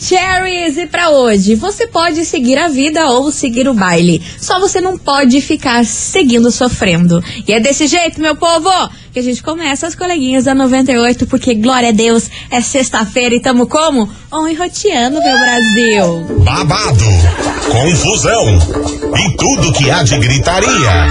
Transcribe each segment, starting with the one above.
Maravicheries! E pra hoje, você pode seguir a vida ou seguir o baile. Só você não pode ficar seguindo sofrendo. E é desse jeito, meu povo, que a gente começa as coleguinhas da 98, porque glória a Deus, é sexta-feira e tamo como? On roteando, meu Brasil. babado, confusão e tudo que há de gritaria.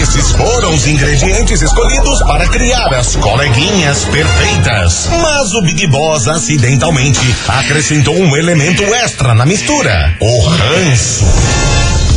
Esses foram os ingredientes escolhidos para criar as coleguinhas perfeitas. Mas o Big Boss acidentalmente acrescentou um elemento extra na mistura: o ranço.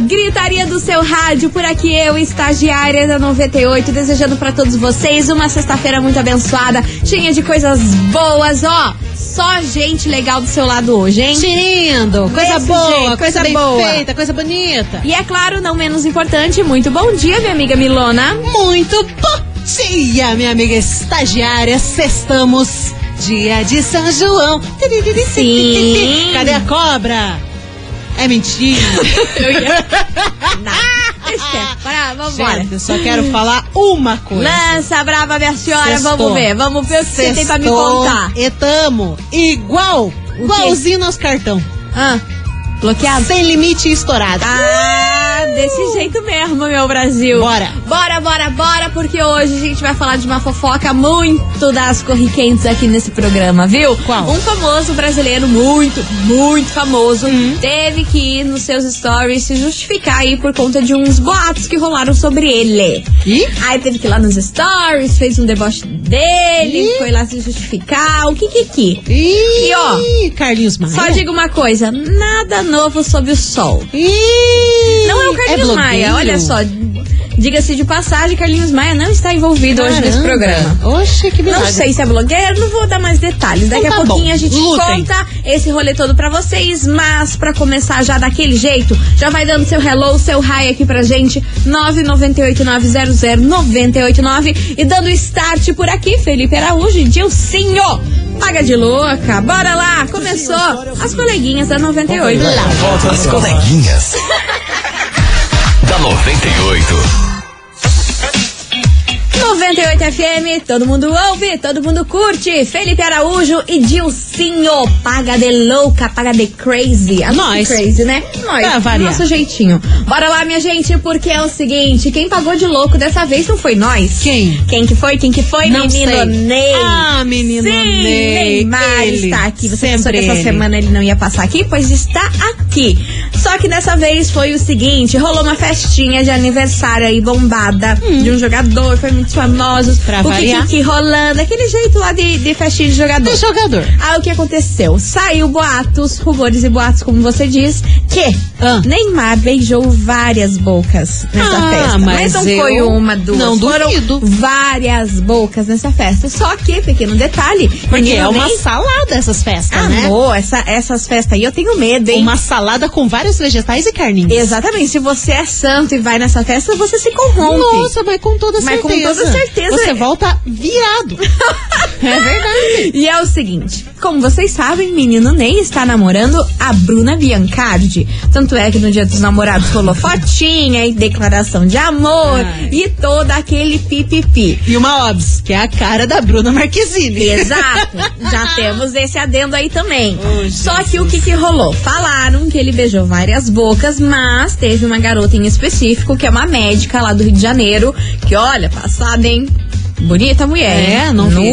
Gritaria do seu rádio, por aqui eu, estagiária da 98, desejando para todos vocês uma sexta-feira muito abençoada, cheia de coisas boas, ó. Só gente legal do seu lado hoje, hein? Lindo, coisa Desse boa, jeito, coisa coisa boa. feita, coisa bonita. E é claro, não menos importante, muito bom dia, minha amiga Milona. Muito bom dia, minha amiga estagiária. Sextamos, dia de São João. Sim. Cadê a cobra? É mentira. Eu ia... Não, deixa quieto. Bora, vambora. Gente, eu só quero falar uma coisa. Lança brava, minha senhora, Sextou. vamos ver, vamos ver o que você tem pra me Sextou contar. E tamo igual, igualzinho nos cartão. Ah, bloqueado? Sem limite e estourado. Ah, desse jeito mesmo, meu Brasil. Bora. Bora, bora, bora, porque hoje a gente vai falar de uma fofoca muito das corriquentes aqui nesse programa, viu? Qual? Um famoso brasileiro muito, muito famoso Hum. teve que ir nos seus stories se justificar aí por conta de uns boatos que rolaram sobre ele. Ih? Aí teve que ir lá nos stories, fez um deboche dele, Ih. foi lá se justificar, o que que que? Ih, E, ó, Carlinhos Maia. Só digo uma coisa, nada novo sob o sol. Ih, Não é o Carlinhos blogueiro? Maia, olha só. Diga-se de passagem, Carlinhos Maia não está envolvido hoje nesse Caramba. programa. Oxe, que Não milagre. sei se é blogueiro, não vou dar mais detalhes. Daqui Então a tá pouquinho bom. a gente Lutem. conta esse rolê todo pra vocês, mas pra começar já daquele jeito, já vai dando seu hello, seu hi aqui pra gente, 998900989 e dando start por aqui, Felipe Araújo e Dilcinho. Paga de louca, bora lá, começou as coleguinhas da 98 lá. As coleguinhas. Da 98. 98 FM, todo mundo ouve, todo mundo curte. Felipe Araújo e Dilcinho. Paga de louca, paga de crazy. A Nós. crazy, né? Nós. Pra variar. Nosso jeitinho. Bora lá, minha gente, porque é o seguinte: quem pagou de louco dessa vez não foi nós. Quem? Quem que foi? Quem que foi? Não Menino sei. Ney. Ah, menino Sim, Ney, Neymar ele. está aqui. Você Sempre pensou que essa ele. semana ele não ia passar aqui? Pois está aqui. Só que dessa vez foi o seguinte: rolou uma festinha de aniversário aí bombada de um jogador, foi muito famoso. Pra o variar. que, rolando, aquele jeito lá de, de festinha de jogador. É jogador. Aí o que aconteceu? Saiu boatos, rumores e boatos, como você diz, que Ah. Neymar beijou várias bocas nessa Ah, festa. mas não eu foi uma, duas. não foram duvido. várias bocas nessa festa. Só que, pequeno detalhe, Porque é uma Ney- salada essas festas, né? Amor, essa, essas festas aí eu tenho medo, hein? Uma salada com vários vegetais e carninhos. Exatamente. Se você é santo e vai nessa festa, você se corrompe. Nossa, mas com toda Mas com certeza. toda certeza. Você volta virado. é verdade. E é o seguinte, como vocês sabem, menino Ney está namorando a Bruna Biancardi. Tanto é que no dia dos namorados rolou fotinha e declaração de amor Ai. e todo aquele pipipi. E uma obs, que é a cara da Bruna Marquezine. Exato. Já temos esse adendo aí também. Oh, Só que o que, que rolou? Falaram que ele beijou várias bocas, mas teve uma garota em específico, que é uma médica lá do Rio de Janeiro, que olha, passada, hein? Bonita mulher. É, não vi.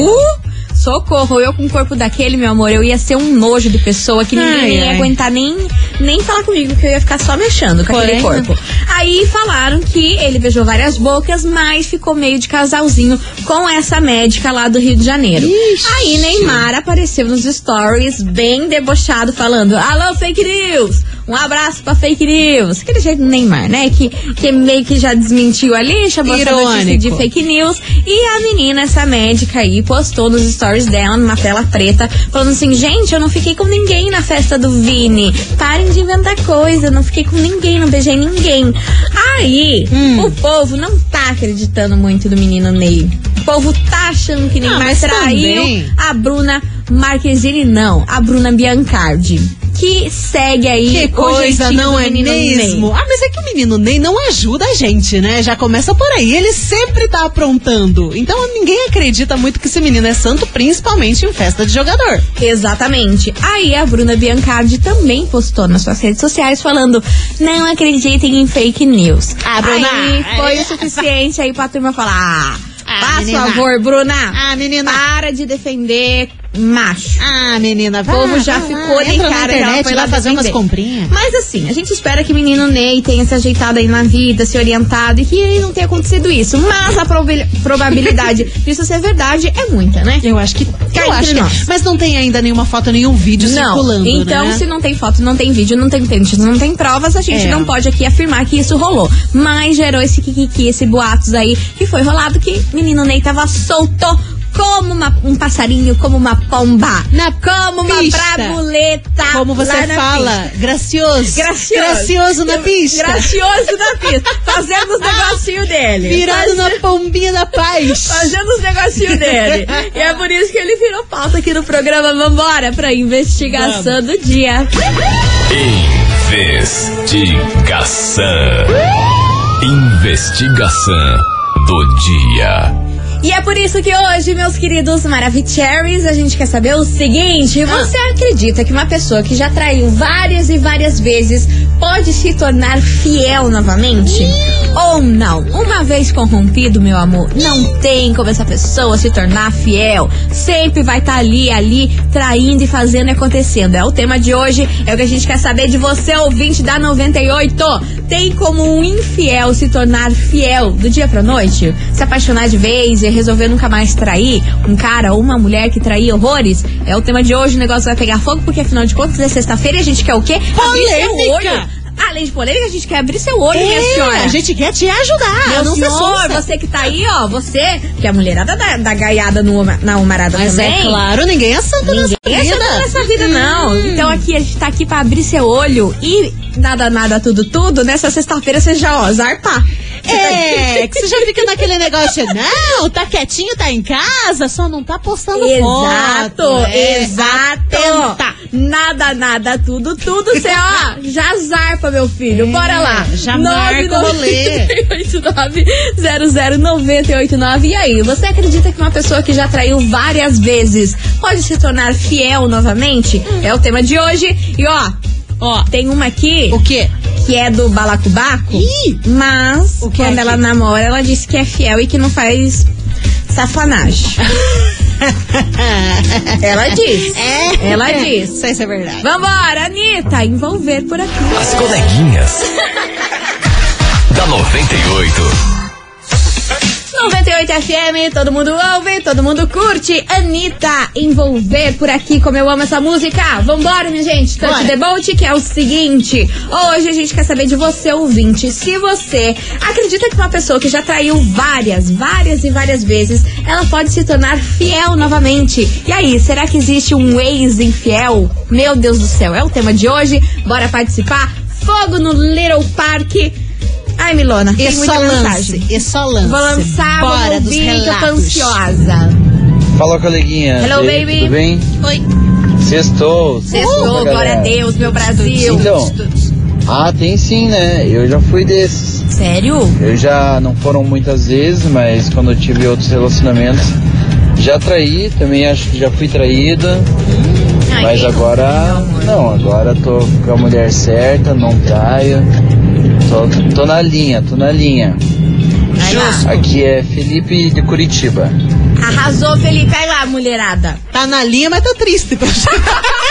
Socorro, eu com o corpo daquele, meu amor, eu ia ser um nojo de pessoa que ninguém Ai, ia ai. aguentar nem, nem falar comigo, que eu ia ficar só mexendo com aquele Porém, corpo. Aí falaram que ele beijou várias bocas, mas ficou meio de casalzinho com essa médica lá do Rio de Janeiro. Ixi. Aí Neymar apareceu nos stories, bem debochado, falando: Alô, fake news! Um abraço pra fake news. Aquele jeito do Neymar, né? Que, que meio que já desmentiu ali, chamou essa notícia de fake news. E a menina, essa médica aí, postou nos stories stories dela, numa tela preta, falando assim: gente, eu não fiquei com ninguém na festa do Vini. Parem de inventar coisa, eu não fiquei com ninguém, não beijei ninguém. Aí, Hum. o povo não tá acreditando muito do menino Ney. O povo tá achando que Neymar mas traiu também. a Bruna Marquezine, não, a Bruna Biancardi. Que segue aí Que coisa, não é mesmo? Ney. Ah, mas é que o menino Ney não ajuda a gente, né? Já começa por aí. Ele sempre tá aprontando. Então ninguém acredita muito que esse menino é santo, principalmente em festa de jogador. Exatamente. Aí a Bruna Biancardi também postou nas suas redes sociais falando: não acreditem em fake news. Ah, Bruna, Aí foi é- o suficiente aí pra turma falar: ah, Ah, faz menina. favor, Bruna. Ah, menina. Para de defender macho. Ah, menina, O povo já ficou de entra na cara ela internet foi lá lá fazer umas comprinhas. Mas assim, a gente espera que o menino Ney tenha se ajeitado aí na vida, se orientado e que não tenha acontecido isso. Mas a probabil- probabilidade disso ser verdade é muita, né? Eu acho que. Cá eu acho que nós. Mas não tem ainda nenhuma foto, nenhum vídeo Não, circulando. então né? se não tem foto, não tem vídeo, não tem pentes, não tem provas, a gente É. não pode aqui afirmar que isso rolou. Mas gerou esse kikiki, esse boatos aí, que foi rolado que menino Ney tava solto como uma- um passarinho, como uma pomba, Na como uma pista. bravuleta. Como você lá na fala, pista. gracioso. Gracioso. Gracioso na pista. Gracioso na pista. Fazendo os negocinhos dele. Virado Faz- na pombinha da paz. Fazendo os negocinhos dele. E é por isso que ele virou pauta aqui no programa Vambora pra investigação do dia. Investigação. Investigação do dia. E é por isso que hoje, meus queridos Maravicheries, a gente quer saber o seguinte: você acredita que uma pessoa que já traiu várias e várias vezes pode se tornar fiel novamente? Ou não? Uma vez corrompido, meu amor, não tem como essa pessoa se tornar fiel. Sempre vai estar ali, ali, traindo e fazendo e acontecendo. É o tema de hoje, é o que a gente quer saber de você, ouvinte da 98. Tem como um infiel se tornar fiel do dia pra noite? Se apaixonar de vez resolver nunca mais trair um cara ou uma mulher que traía horrores? É o tema de hoje, o negócio vai pegar fogo, porque afinal de contas é sexta-feira e a gente quer o quê? Abrir seu Polêmica! olho. Além de polêmica, a gente quer abrir seu olho, minha É, senhora. a gente quer te ajudar. Meu não se senhor, você que tá aí, ó, você, que a mulherada da, da gaiada no, na humarada Mas também. é claro, ninguém é santo Ninguém é nessa vida. santo nessa vida, não. Então aqui a gente tá aqui pra abrir seu olho e nada, nada, tudo, tudo. Nessa sexta-feira você já, ó, zarpar. É, que você já fica naquele negócio, não, tá quietinho, tá em casa, só não tá postando Exato, foto. É, exato. atenta. Nada, nada, tudo, tudo. Você, ó, já zarpa, meu filho. Bora lá. É, já marca o rolê. 998900989. E aí, você acredita que uma pessoa que já traiu várias vezes pode se tornar fiel novamente? É o tema de hoje. E ó, Ó, tem uma aqui o quê? que é do balacobaco, Ih! mas O que é quando aqui? ela namora, ela disse que é fiel e que não faz safanagem. ela diz. É? Ela diz. Não sei se é verdade. Vambora, Anitta, envolver por aqui. As coleguinhas. da 98. 98 FM, todo mundo ouve, todo mundo curte. Anitta, envolver por aqui, como eu amo essa música. Vambora, minha gente. Touch the boat, que é o seguinte. Hoje a gente quer saber de você, ouvinte. Se você acredita que uma pessoa que já traiu várias, várias e várias vezes, ela pode se tornar fiel novamente. E aí, será que existe um ex infiel? Meu Deus do céu, é o tema de hoje. Bora participar. Fogo no Little Park. Ai, Milona, E tem muita só lance, mensagem. e só lance. Vou lançar, Bora dos ouvir, que eu tô ansiosa. Fala, coleguinha. Hello, E aí, baby. Tudo bem? Oi. Sextou. Sextou, Opa, glória a. Deus, meu Brasil. Então, ah, tem sim, né? Eu já fui desses. Sério? Eu já, não foram muitas vezes, mas quando eu tive outros relacionamentos, já traí, também acho que já fui traída. Ai, Mas agora, não, agora tô com a mulher certa, não traio. Tô, tô na linha, tô na linha. Lá. Aqui é Felipe de Curitiba. Arrasou, Felipe. Vai lá, mulherada. Tá na linha, mas tá triste.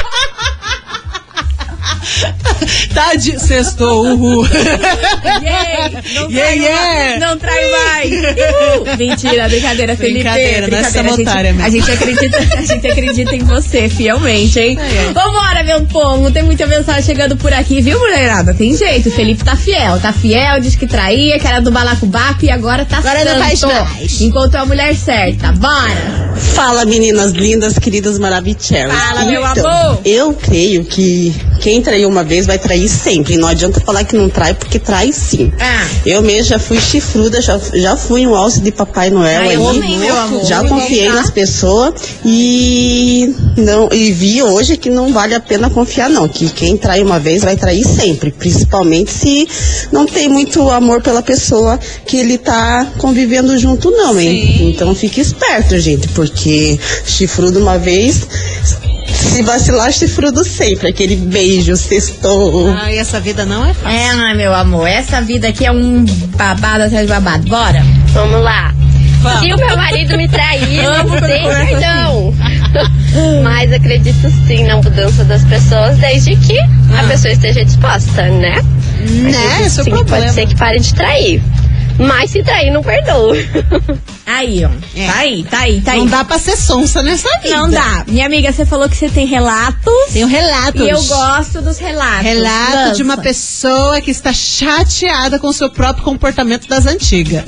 Tá de sextou, uhul. Yay! Não Yeah, trai yeah. mais! Não trai mais! Uhul. Mentira, brincadeira, Felipe. Brincadeira, não é a, gente, sabotária, a, gente acredita, a gente acredita em você, fielmente, hein? Ai, ai. Vambora, meu povo. Tem muita mensagem chegando por aqui, viu, mulherada? Tem jeito. O Felipe tá fiel. Tá fiel, diz que traía, que era do balacobaco e agora tá Agora não faz santo. mais. Encontrou a mulher certa. Bora! Fala meninas lindas, queridas maravilhosas. Fala, meu então, amor. Eu creio que quem traiu uma vez vai trair sempre. Não adianta falar que não trai, porque trai sim. Ah. Eu mesmo já fui chifruda, já, já fui um alce de Papai Noel Ai, eu aí. amei, meu amor. Já confiei nas pessoas e não e vi hoje que não vale a pena confiar não, que quem trai uma vez vai trair sempre, principalmente se não tem muito amor pela pessoa que ele tá convivendo junto não, hein? Então fique esperto, gente, porque chifrudo uma vez se vacilar, chifrudo sempre. Aquele beijo, sextou. Ai, essa vida não é fácil. É, meu amor. Essa vida aqui é um babado atrás de babado. Bora! Vamos lá. Vamos. Se o meu marido me trair, sem começa perdão. Mas acredito sim na mudança das pessoas, desde que a pessoa esteja disposta, né? Né? Esse é o sim, problema. pode ser que pare de trair. Mas se trair, não perdoa. Aí, ó. É. Tá aí, tá aí, tá aí. Não dá pra ser sonsa nessa vida. Não dá. Minha amiga, você falou que você tem relatos. Tem um relato. E eu gosto dos relatos. Relato Lança. de uma pessoa que está chateada com o seu próprio comportamento das antigas.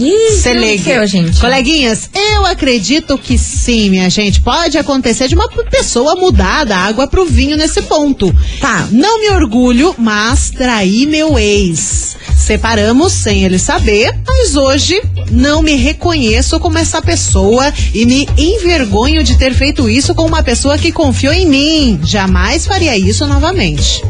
Ligue. aconteceu, gente? Coleguinhas, eu acredito que sim, minha gente. Pode acontecer de uma pessoa mudar da água pro vinho nesse ponto. Tá. Não me orgulho, mas traí meu ex. Separamos sem ele saber, mas hoje não me reconheço como essa pessoa e me envergonho de ter feito isso com uma pessoa que confiou em mim. Jamais faria isso novamente.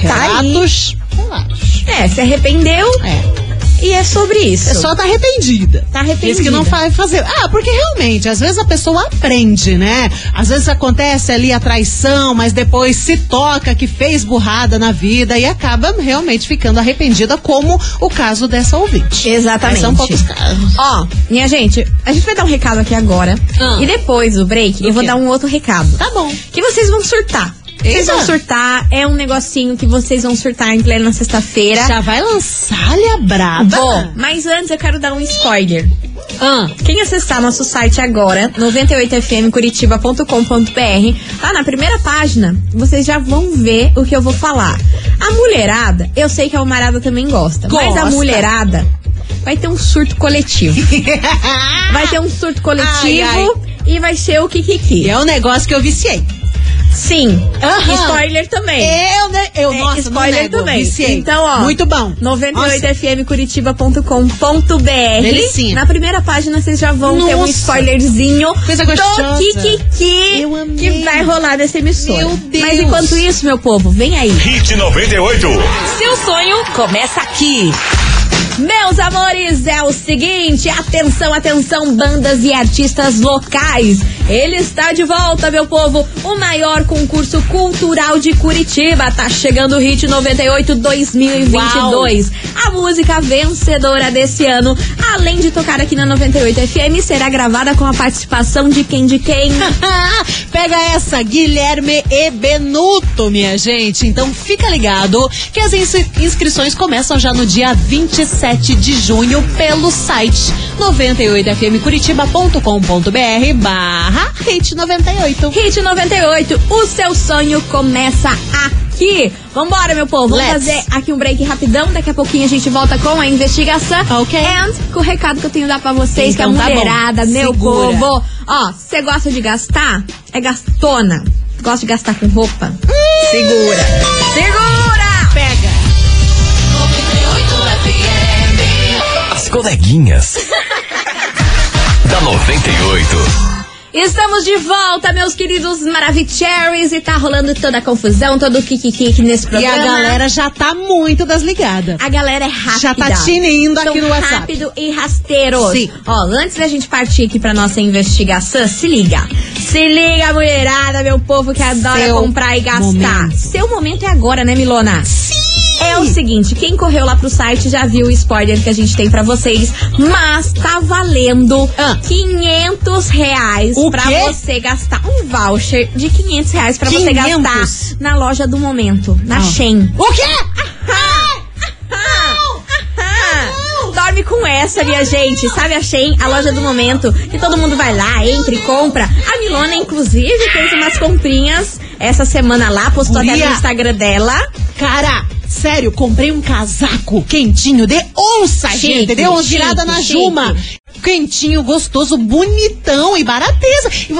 Tá. Relatos. Relatos. É, se arrependeu É. e é sobre isso. É só tá arrependida. Tá arrependida. Diz que não vai fazer. Ah, porque realmente, às vezes a pessoa aprende, né? Às vezes acontece ali a traição, mas depois se toca que fez burrada na vida e acaba realmente ficando arrependida, como o caso dessa ouvinte. Exatamente. Mas são poucos casos. Ó, minha gente, a gente vai dar um recado aqui agora. Ah. E depois do break, eu vou quê? dar um outro recado. Tá bom. Que vocês vão surtar. Vocês vão surtar, é um negocinho que vocês vão surtar em plena sexta-feira. Já vai lançar-lhe a braba? Vou, mas antes eu quero dar um spoiler. Ah, Quem acessar nosso site agora, 98fmcuritiba.com.br, lá na primeira página, vocês já vão ver o que eu vou falar. A mulherada, eu sei que a Almarada também gosta, mas a Gosta. mulherada vai ter um surto coletivo. vai ter um surto coletivo Ai, e vai ser o Kikiki. é um negócio que eu viciei. Sim. Aham. Spoiler também. Eu, né? Eu, É, nossa, spoiler não nego, também. Viciei. Então, ó. Muito bom. 98fmcuritiba.com.br. Delicinha. Na primeira página vocês já vão ter um Nossa. spoilerzinho Coisa do gostosa. Kikiki Eu amei. que vai rolar nessa emissora. Meu Deus. Mas enquanto isso, meu povo, vem aí. Hit 98. Seu sonho começa aqui. Meus amores, é o seguinte, atenção, atenção, bandas e artistas locais. Ele está de volta, meu povo. O maior concurso cultural de Curitiba. Tá chegando o Hit 98 2022. A música vencedora desse ano, além de tocar aqui na 98 FM, será gravada com a participação de quem de quem? Pega essa, Guilherme e Benuto, minha gente. Então fica ligado que as ins- inscrições começam já no dia 27 de junho pelo site 98fmcuritiba.com.br barra hit 98. Hit 98, o seu sonho começa aqui. Vambora, meu povo. Vamos Let's. fazer aqui um break rapidão. Daqui a pouquinho a gente volta com a investigação. Ok. And com o recado que eu tenho a dar pra vocês, Então que tá é a bom. mulherada, meu Segura. povo. Ó, você gosta de gastar? É gastona. Gosta de gastar com roupa? Segura. Segura! Coleguinhas. da 98. Estamos de volta, meus queridos Maravicheries. E tá rolando toda a confusão, todo o kikiki nesse E programa. a galera já tá muito das ligadas. A galera é rápida. Já tá tinindo aqui no WhatsApp. rápido e rasteiros. Sim. Ó, antes da gente partir aqui pra nossa investigação, se liga. Se liga, mulherada, meu povo que adora Seu comprar e gastar. momento. Seu momento é agora, né, Milona? Sim, É o seguinte, quem correu lá pro site já viu o spoiler que a gente tem pra vocês, mas tá valendo Ah. 500 reais O pra quê? você gastar um voucher de 500 reais pra você 500? gastar na loja do momento, na Ah. Shein. O quê? Ah, Dorme com essa, minha gente. Sabe a Shein, a loja do momento, que todo mundo vai lá, entra e compra. A Milona, inclusive, fez umas comprinhas essa semana lá, postou até Guria. no Instagram dela. Cara, sério, comprei um casaco quentinho de onça, Chique, gente. Deu uma virada na chique. Juma. Quentinho, gostoso, bonitão e barateza. E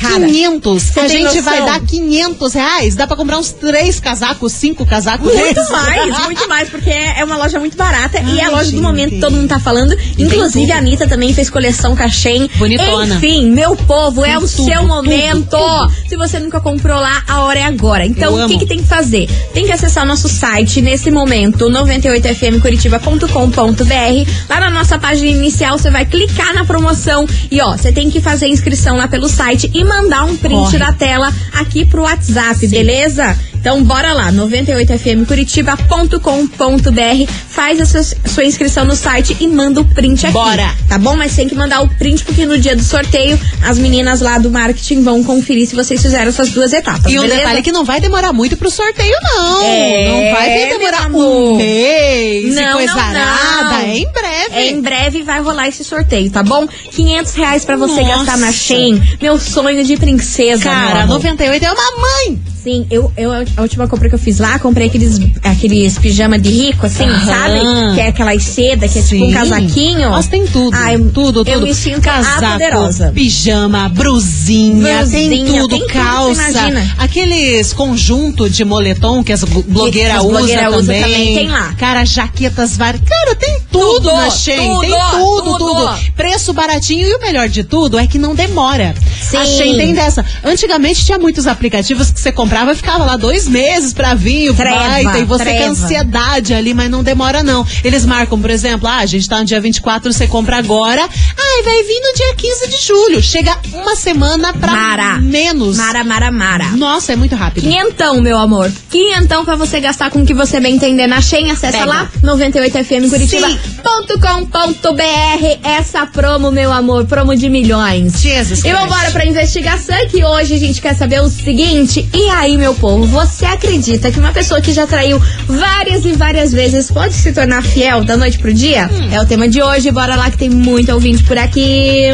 Cara, 500. você A gente vai noção? dar 500 reais. Dá pra comprar uns três casacos, cinco casacos Muito desses. mais, muito mais, porque é uma loja muito barata e é a Ai, loja gente. do momento que todo mundo tá falando. Inclusive, tudo. a Anitta também fez coleção Shein. Bonitona. Enfim, meu povo, é Tem o tudo, seu momento. tudo. Se você nunca comprou lá, a hora é agora. Então, o que, que tem que fazer? Tem que acessar o nosso site nesse momento, 98fmcuritiba.com.br. Lá na nossa página inicial, você vai clicar na promoção e, ó, você tem que fazer a inscrição lá pelo site e mandar um print Corre. da tela aqui pro WhatsApp, beleza? Então bora lá, 98fmcuritiba.com.br, faz a sua, sua inscrição no site e manda o print aqui. Bora. Tá bom? Mas tem que mandar o print porque no dia do sorteio as meninas lá do marketing vão conferir se vocês fizeram essas duas etapas. E um beleza? detalhe que não vai demorar muito pro sorteio, não. É, não vai demorar um mês Não, coisa não, não. É em breve. É, em breve vai rolar esse sorteio, tá bom? 500 reais pra você Nossa. gastar na Shein. Meu sonho de princesa, Cara, amor. 98 é uma mãe. Sim, eu, eu a última compra que eu fiz lá, comprei aqueles, aqueles pijama de rico, assim, Aham. sabe? Que é aquelas seda, que é tipo um Sim. casaquinho. Nossa, tem tudo. Ai, tudo, tudo. Eu me sinto Casaco, poderosa. pijama, brusinha, tem Brusinha, tudo, tem tudo, calça. você imagina. aqueles conjunto de moletom que as blo- blogueiras as usam blogueira usa também. também, tem lá. Cara, jaquetas várias. Cara, tem tudo, Tudo, na Shein. tudo, tem tudo, tudo. tudo, Preço baratinho e o melhor de tudo é que não demora. Sim. A Shein tem dessa. Antigamente tinha muitos aplicativos que você comprava e ficava lá dois meses pra vir o Treva, baita e você com ansiedade ali, mas não demora não. Eles marcam, por exemplo, ah, a gente tá no dia 24, você compra agora. Ai, vai vir no dia 15 de julho. Chega uma semana pra Mara. menos. Mara, mara, mara. Nossa, é muito rápido. Quinhentão, meu amor. Quinhentão pra você gastar com o que você bem entender na Shein. Acessa Pega. lá, 98fmcuritiba.com.br. Essa promo, meu amor, promo de milhões. Jesus E vambora pra investigação que hoje a gente quer saber o seguinte. E aí, meu povo, você acredita que uma pessoa que já traiu várias e várias vezes pode se tornar fiel da noite pro dia? Hum. É o tema de hoje. Bora lá que tem muito ouvinte por aqui.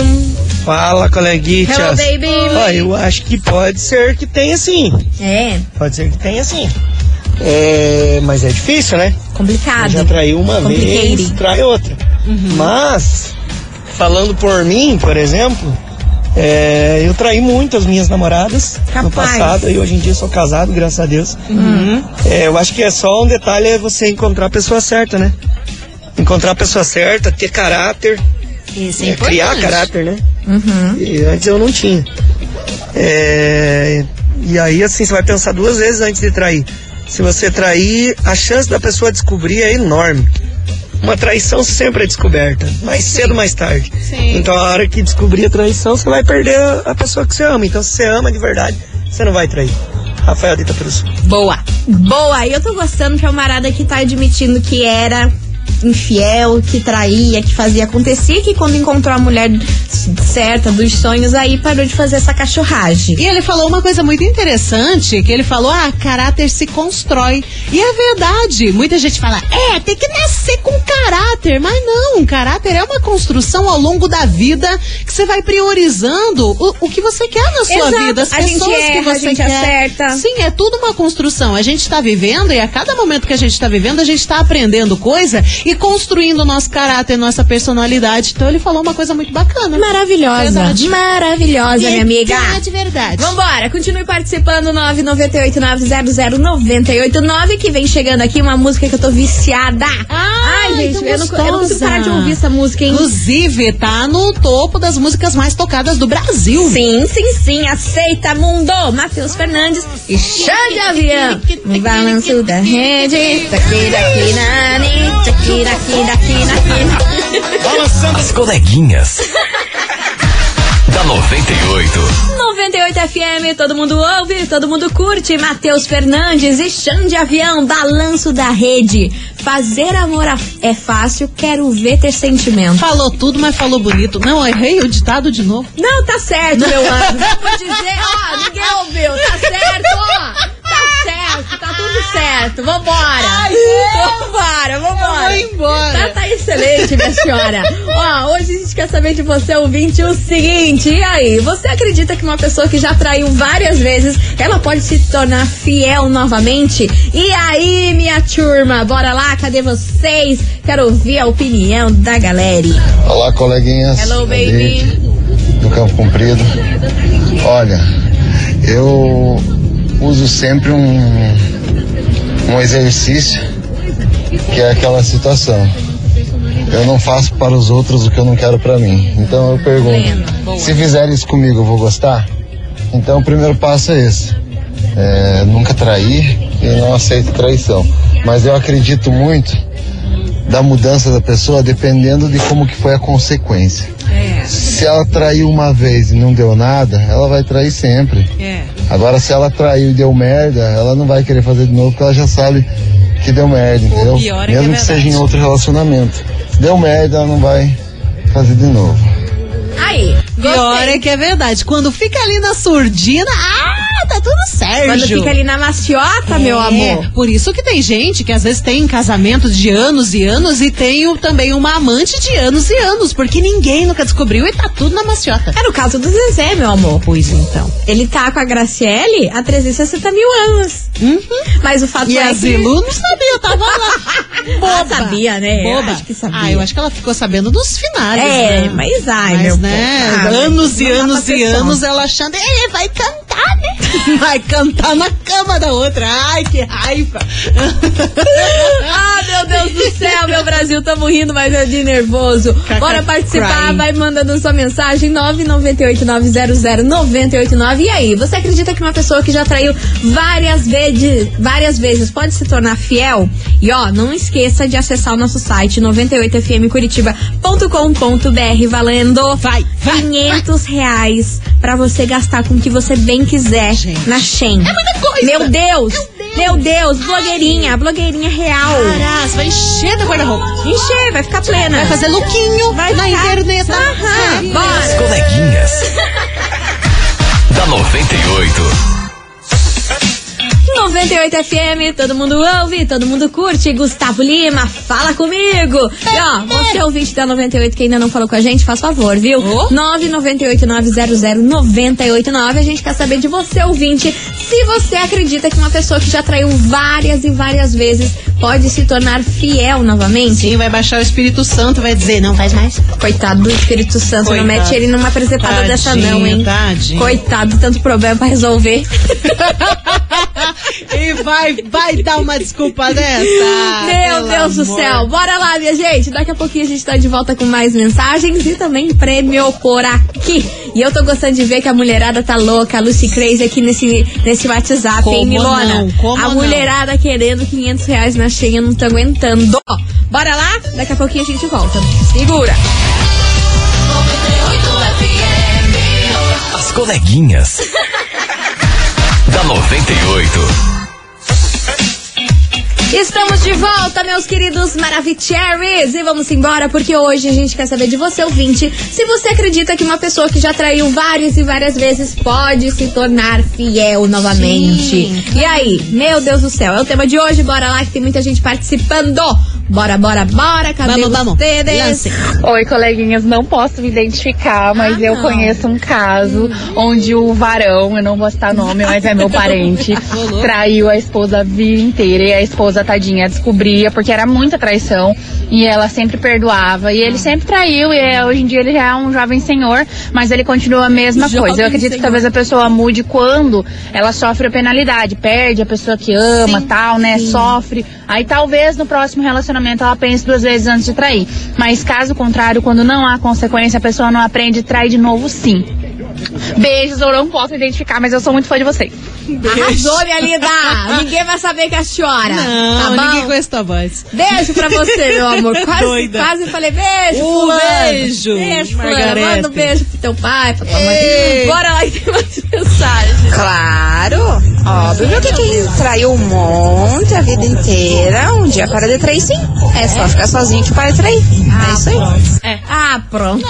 Fala, coleguitas. Hello, baby. Ó, eu acho que pode ser que tenha sim. É, Pode ser que tenha sim. É, mas é difícil, né? complicado. Já traiu uma vez, trai outra. Uhum. Mas, falando por mim, por exemplo, é, eu traí muito as minhas namoradas no Capaz. passado e hoje em dia sou casado, graças a Deus. Uhum. É, eu acho que é só um detalhe é você encontrar a pessoa certa, né? Encontrar a pessoa certa, ter caráter, Esse é é, criar caráter, né? Uhum. E antes eu não tinha. É, e aí, assim, você vai pensar duas vezes antes de trair. Se você trair, a chance da pessoa descobrir é enorme. Uma traição sempre é descoberta, mais cedo ou mais tarde. Sim. Então, a hora que descobrir a traição, você vai perder a, a pessoa que você ama. Então, se você ama de verdade, você não vai trair. Rafael Dita Cruz. Boa. Boa. E eu tô gostando que é uma marada que tá admitindo que era infiel, que traía, que fazia acontecer, que quando encontrou a mulher certa dos sonhos, aí parou de fazer essa cachorragem. E ele falou uma coisa muito interessante, que ele falou, ah, caráter se constrói. E é verdade. Muita gente fala, é, tem que nascer com caráter. Mas não, caráter é uma construção ao longo da vida que você vai priorizando o, o que você quer na sua Exato. vida, as A pessoas que erra, a você gente quer. acerta. Sim, é tudo uma construção. A gente tá vivendo e a cada momento que a gente tá vivendo, a gente tá aprendendo coisa e construindo nosso caráter, nossa personalidade. Então ele falou uma coisa muito bacana. Maravilhosa. Verdade. Maravilhosa, minha amiga. Verdade, verdade. Vambora, continue participando, 998-900-989, que vem chegando aqui uma música que eu tô viciada. Ai, gente, eu não, eu não consigo parar de ouvir essa música, hein? Inclusive, tá no topo das músicas mais tocadas do Brasil. Sim, sim, sim, aceita mundo. Matheus Fernandes e Xande Avião. Balanço da rede. Daqui, daqui, nani. Daqui, daqui, daqui, daqui. As coleguinhas. da 98. 98 FM, todo mundo ouve, todo mundo curte. Matheus Fernandes e Xande Avião, balanço da rede. Fazer amor é fácil, quero ver ter sentimento. Falou tudo, mas falou bonito. Não, errei o ditado de novo. Não, tá certo, meu anjo. Vou dizer, ó, ninguém ouviu. Tá certo, ó. Tá certo, tá tudo certo. Vambora. Vambora, vambora. Eu vou embora. Tá, tá excelente, minha senhora. Ó, hoje a gente quer saber de você, ouvinte, o seguinte. E aí, você acredita que uma pessoa que já traiu várias vezes, ela pode se tornar fiel novamente? E aí, minha turma, bora lá, cadê vocês? Quero ouvir a opinião da galera. Olá, coleguinhas. Hello, baby. Do Campo Comprido. Olha, eu uso sempre um, um exercício que é aquela situação. Eu não faço para os outros o que eu não quero para mim. Então eu pergunto: se fizer isso comigo, eu vou gostar? Então o primeiro passo é esse. É, nunca trair e não aceito traição. Mas eu acredito muito da mudança da pessoa dependendo de como que foi a consequência. Se ela traiu uma vez e não deu nada, ela vai trair sempre. É. Agora, se ela traiu e deu merda, ela não vai querer fazer de novo porque ela já sabe que deu merda, entendeu? pior é que é Mesmo que, verdade. seja em outro relacionamento. Deu merda, ela não vai fazer de novo. Aí, Pior é que é verdade. Quando fica ali na surdina, ah, tá tudo certo. Quando fica ali na maciota, meu É, amor. Por isso que tem gente que às vezes tem casamento de anos e anos e tem o- também uma amante de anos e anos, porque ninguém nunca descobriu e tá tudo na maciota. É no caso do Zezé, meu amor. Pois então. Ele tá com a Graciele há 360 mil anos. Mas o fato E é a que... Zilu não sabia, tava lá. Ela Boba. sabia, né? Eu Boba. acho que sabia. Ah, eu acho que ela ficou sabendo dos finais. É, né? mas ai, Mas, meu né, povo. Ah, anos e anos e anos ela achando, ele vai cantar, né? Vai cantar na cama da outra. Ai, que raiva. Ah, meu Deus do céu, meu Brasil, tamo rindo, mas é de nervoso. Bora participar, vai mandando sua mensagem 998900989. E aí, você acredita que uma pessoa que já traiu várias vezes, várias vezes pode se tornar fiel? E ó, não esqueça de acessar o nosso site 98fmcuritiba.com.br valendo Vai, vai, 500 reais pra você gastar com o que você bem quiser Gente. na Shen. É muita coisa. Meu Deus! Meu Deus, blogueirinha, blogueirinha real. Caraca, você vai encher da guarda-roupa. Encher, vai ficar plena. Vai fazer lookinho Vai na ficar- internet. Aham, bora. As coleguinhas. da 98. 98 FM, todo mundo ouve, todo mundo curte. Gustavo Lima, fala comigo. E ó, você ouvinte da 98 que ainda não falou com a gente, faz favor, viu? Ô. 998900989. A gente quer saber de você, ouvinte, se você acredita que uma pessoa que já traiu várias e várias vezes pode se tornar fiel novamente. Sim, vai baixar o Espírito Santo, vai dizer, não faz mais. Coitado do Espírito Santo, não Coitado. mete ele numa presepada dessa não, hein? Tadinho. Coitado, tanto problema pra resolver. E vai, vai dar uma desculpa dessa. Meu Deus do amor. céu. Bora lá, minha gente. Daqui a pouquinho a gente tá de volta com mais mensagens e também prêmio por aqui. E eu tô gostando de ver que a mulherada tá louca, a Lucy Crazy aqui nesse, nesse WhatsApp, Como hein, Milona? não? Como a não? mulherada querendo 500 reais na cheia, não tô aguentando. Bora lá? Daqui a pouquinho a gente volta. Segura. As coleguinhas. da 98. Estamos de volta, meus queridos Maravicheries! E vamos embora, porque hoje a gente quer saber de você, ouvinte, se você acredita que uma pessoa que já traiu várias e várias vezes pode se tornar fiel novamente. E aí, meu Deus do céu, é o tema de hoje, bora lá que tem muita gente participando! Bora, bora, bora, cadê Vamos, vamos. Lance. Oi, coleguinhas, não posso me identificar, mas Ah, eu não. conheço um caso onde o varão, eu não vou citar nome, mas é meu parente, traiu a esposa a vida inteira e a esposa, tadinha, descobria porque era muita traição e ela sempre perdoava e ele sempre traiu e é, hoje em dia ele já é um jovem senhor, mas ele continua a mesma Jovem coisa. Eu acredito que senhor. talvez a pessoa mude quando ela sofre a penalidade, perde a pessoa que ama, tal, né? Sofre. Aí talvez no próximo relacionamento ela pense duas vezes antes de trair. Mas caso contrário, quando não há consequência, a pessoa não aprende e trai de novo sim. Beijos, eu não posso identificar, mas eu sou muito fã de vocês. Arrasou, minha linda! Ninguém vai saber que é a senhora. Não, tá bom? ninguém conhece tua voz. Beijo pra você, meu amor. Quase, Doida. quase falei beijo, Um fulano. beijo, Beijo, fulano. Manda um beijo pro teu pai, pra tua mãe. Ei. Bora lá que tem mais mensagem. Claro, óbvio que quem traiu um monte a vida inteira, um dia para de trair sim. É só ficar sozinho que para de trair. é isso aí. É. Ah, pronto.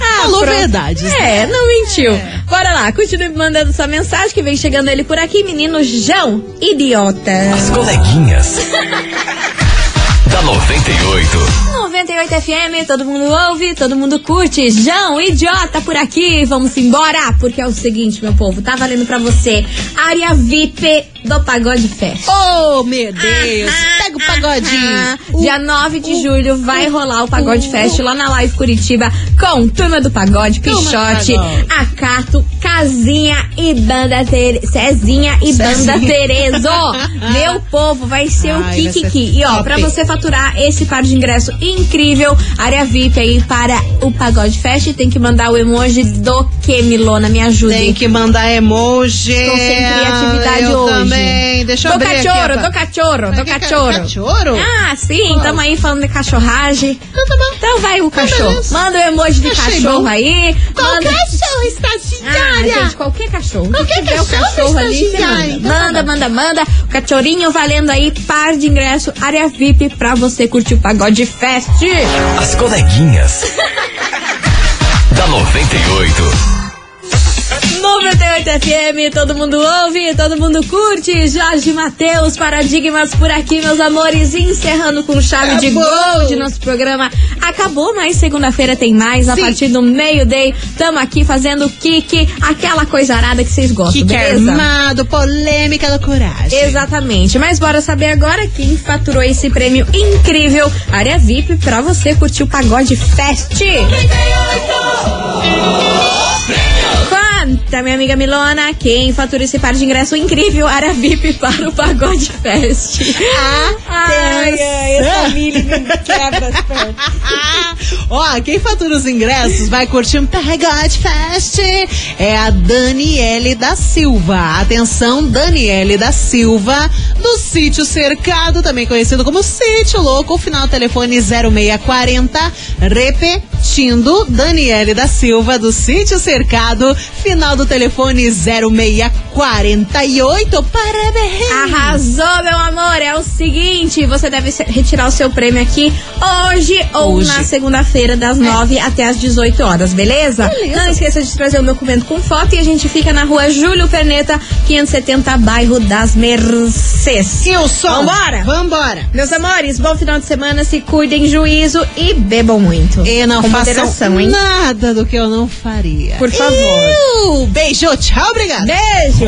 Ah, Falou pronto. verdades, É, não mentiu. Bora lá, continue mandando sua mensagem que vem chegando ele por aqui, menino João, idiota. As coleguinhas. da 98. 98 FM, todo mundo ouve, todo mundo curte. João, idiota por aqui, vamos embora, porque é o seguinte, meu povo, tá valendo pra você área VIP do Pagode Fest. Oh, meu Deus. Pega o pagodinho. Ah, dia 9 de julho vai rolar o Pagode Fest lá na Live Curitiba com Turma do Pagode, Pichote. Acato, Casinha e Banda Tere... Cezinha e Cezinha. Banda Terezo. Meu povo, vai ser o Ai, ser Kikiki. E ó, top. pra você faturar esse par de ingresso incrível, área VIP aí para o Pagode Fest, tem que mandar o emoji do que, Milona? Me ajude. Tem que mandar emoji. Tô sem criatividade eu hoje. também. Deixa eu do abrir aqui, cachorro, ó, do cachorro, do Que ca- cachorro. Cachorro? Ah, sim, tamo aí falando de cachorragem. Então tá bom. Então vai o cachorro. beleza. Manda o emoji de Achei cachorro bom. aí. Qual manda... cachorro, Ah, gente, qualquer cachorro. Qualquer cachorro, cachorro ali, manda. Então tá Manda, manda, manda. O cachorrinho valendo aí par de ingresso, área VIP pra você curtir o Pagode Fest. As coleguinhas. da 98. 98 FM, todo mundo ouve, todo mundo curte. Jorge Matheus, Paradigmas por aqui, meus amores. Encerrando com chave de gol de nosso programa. Acabou, mas segunda-feira tem mais. A Sim. partir do meio-day, tamo aqui fazendo o kick, aquela coisa arada que vocês gostam, Que beleza? armado, polêmica da coragem. Exatamente. Mas bora saber agora quem faturou esse prêmio incrível, área VIP, pra você curtir o Pagode Fest. Conta, minha amiga Milona, quem fatura esse par de ingresso incrível, área VIP para o Pagode Fest. ai, ai, essa Mili me quebra. Ó, quem fatura os ingressos vai curtir um Pagode Fest é a Daniele da Silva. Atenção, Daniele da Silva, do Sítio Cercado, também conhecido como Sítio Louco, final telefone 0640. Repetindo, Daniele da Silva, do Sítio Cercado, final do telefone 0648. Parabéns! Arrasou, meu amor. É o seguinte, você deve retirar o seu prêmio aqui hoje ou Hoje. na segunda-feira, das 9 até as 18 horas, beleza? Não esqueça de trazer o documento com foto e a gente fica na rua Júlio Perneta, 570, bairro das Mercês. Wilson! Vambora? Vambora! Meus amores, bom final de semana, se cuidem, juízo e bebam muito. E não Com façam hein? nada do que eu não faria. Por favor. Beijo, tchau, obrigada. Beijo!